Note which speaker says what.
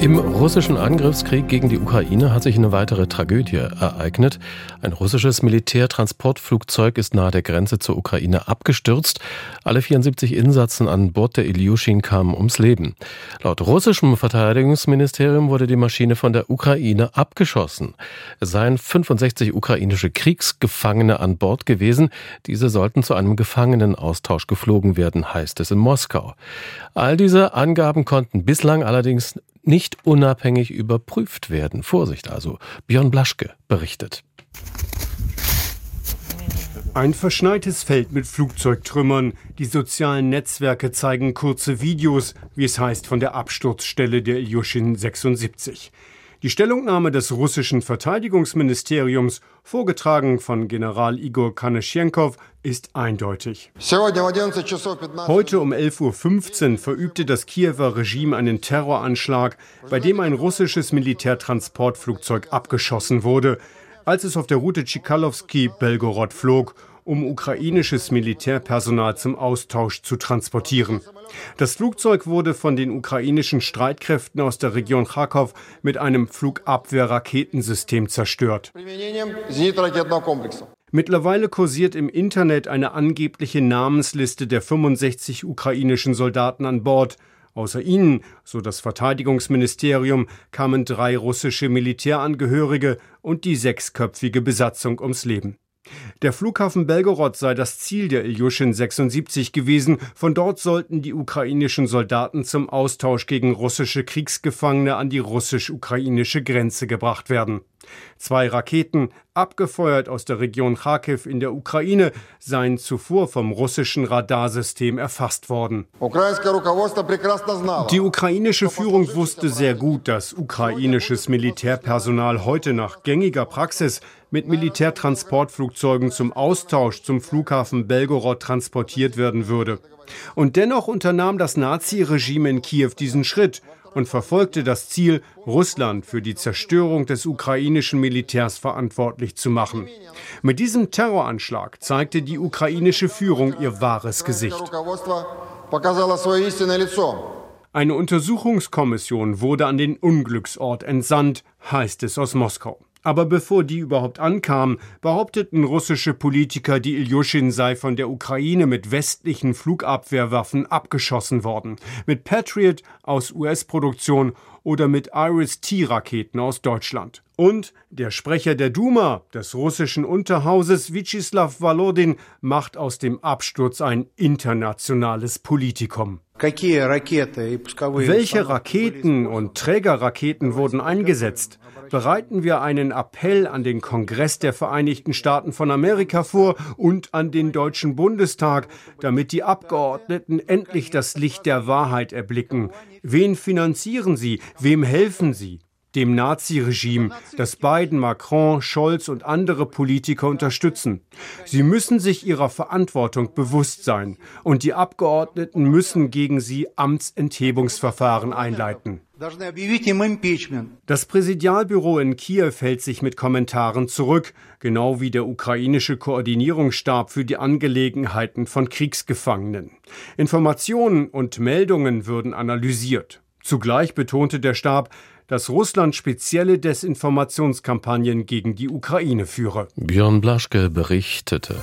Speaker 1: Im russischen Angriffskrieg gegen die Ukraine hat sich eine weitere Tragödie ereignet. Ein russisches Militärtransportflugzeug ist nahe der Grenze zur Ukraine abgestürzt. Alle 74 Insassen an Bord der Ilyushin kamen ums Leben. Laut russischem Verteidigungsministerium wurde die Maschine von der Ukraine abgeschossen. Es seien 65 ukrainische Kriegsgefangene an Bord gewesen. Diese sollten zu einem Gefangenenaustausch geflogen werden, heißt es in Moskau. All diese Angaben konnten bislang allerdings nicht unabhängig überprüft werden. Vorsicht also. Björn Blaschke berichtet.
Speaker 2: Ein verschneites Feld mit Flugzeugtrümmern. Die sozialen Netzwerke zeigen kurze Videos, wie es heißt, von der Absturzstelle der Ilyushin 76. Die Stellungnahme des russischen Verteidigungsministeriums, vorgetragen von General Igor Kaneschenkow, ist eindeutig. Heute um 11.15 Uhr verübte das Kiewer Regime einen Terroranschlag, bei dem ein russisches Militärtransportflugzeug abgeschossen wurde, als es auf der Route Tschikalowski-Belgorod flog um ukrainisches Militärpersonal zum Austausch zu transportieren. Das Flugzeug wurde von den ukrainischen Streitkräften aus der Region Kharkov mit einem Flugabwehrraketensystem zerstört. Mittlerweile kursiert im Internet eine angebliche Namensliste der 65 ukrainischen Soldaten an Bord. Außer ihnen, so das Verteidigungsministerium, kamen drei russische Militärangehörige und die sechsköpfige Besatzung ums Leben. Der Flughafen Belgorod sei das Ziel der Ilyushin 76 gewesen. Von dort sollten die ukrainischen Soldaten zum Austausch gegen russische Kriegsgefangene an die russisch-ukrainische Grenze gebracht werden. Zwei Raketen, abgefeuert aus der Region Kharkiv in der Ukraine, seien zuvor vom russischen Radarsystem erfasst worden. Die ukrainische Führung wusste sehr gut, dass ukrainisches Militärpersonal heute nach gängiger Praxis mit Militärtransportflugzeugen zum Austausch zum Flughafen Belgorod transportiert werden würde. Und dennoch unternahm das Naziregime in Kiew diesen Schritt und verfolgte das Ziel, Russland für die Zerstörung des ukrainischen Militärs verantwortlich zu machen. Mit diesem Terroranschlag zeigte die ukrainische Führung ihr wahres Gesicht. Eine Untersuchungskommission wurde an den Unglücksort entsandt, heißt es aus Moskau. Aber bevor die überhaupt ankamen, behaupteten russische Politiker, die Ilyushin sei von der Ukraine mit westlichen Flugabwehrwaffen abgeschossen worden. Mit Patriot aus US-Produktion oder mit Iris-T-Raketen aus Deutschland. Und der Sprecher der Duma, des russischen Unterhauses, Vyacheslav Volodin, macht aus dem Absturz ein internationales Politikum. Welche Raketen und Trägerraketen wurden eingesetzt? Bereiten wir einen Appell an den Kongress der Vereinigten Staaten von Amerika vor und an den Deutschen Bundestag, damit die Abgeordneten endlich das Licht der Wahrheit erblicken. Wen finanzieren sie? Wem helfen sie? Dem Naziregime, das Biden, Macron, Scholz und andere Politiker unterstützen. Sie müssen sich ihrer Verantwortung bewusst sein und die Abgeordneten müssen gegen sie Amtsenthebungsverfahren einleiten. Das Präsidialbüro in Kiew hält sich mit Kommentaren zurück, genau wie der ukrainische Koordinierungsstab für die Angelegenheiten von Kriegsgefangenen. Informationen und Meldungen würden analysiert. Zugleich betonte der Stab, dass Russland spezielle Desinformationskampagnen gegen die Ukraine führe.
Speaker 1: Björn Blaschke berichtete.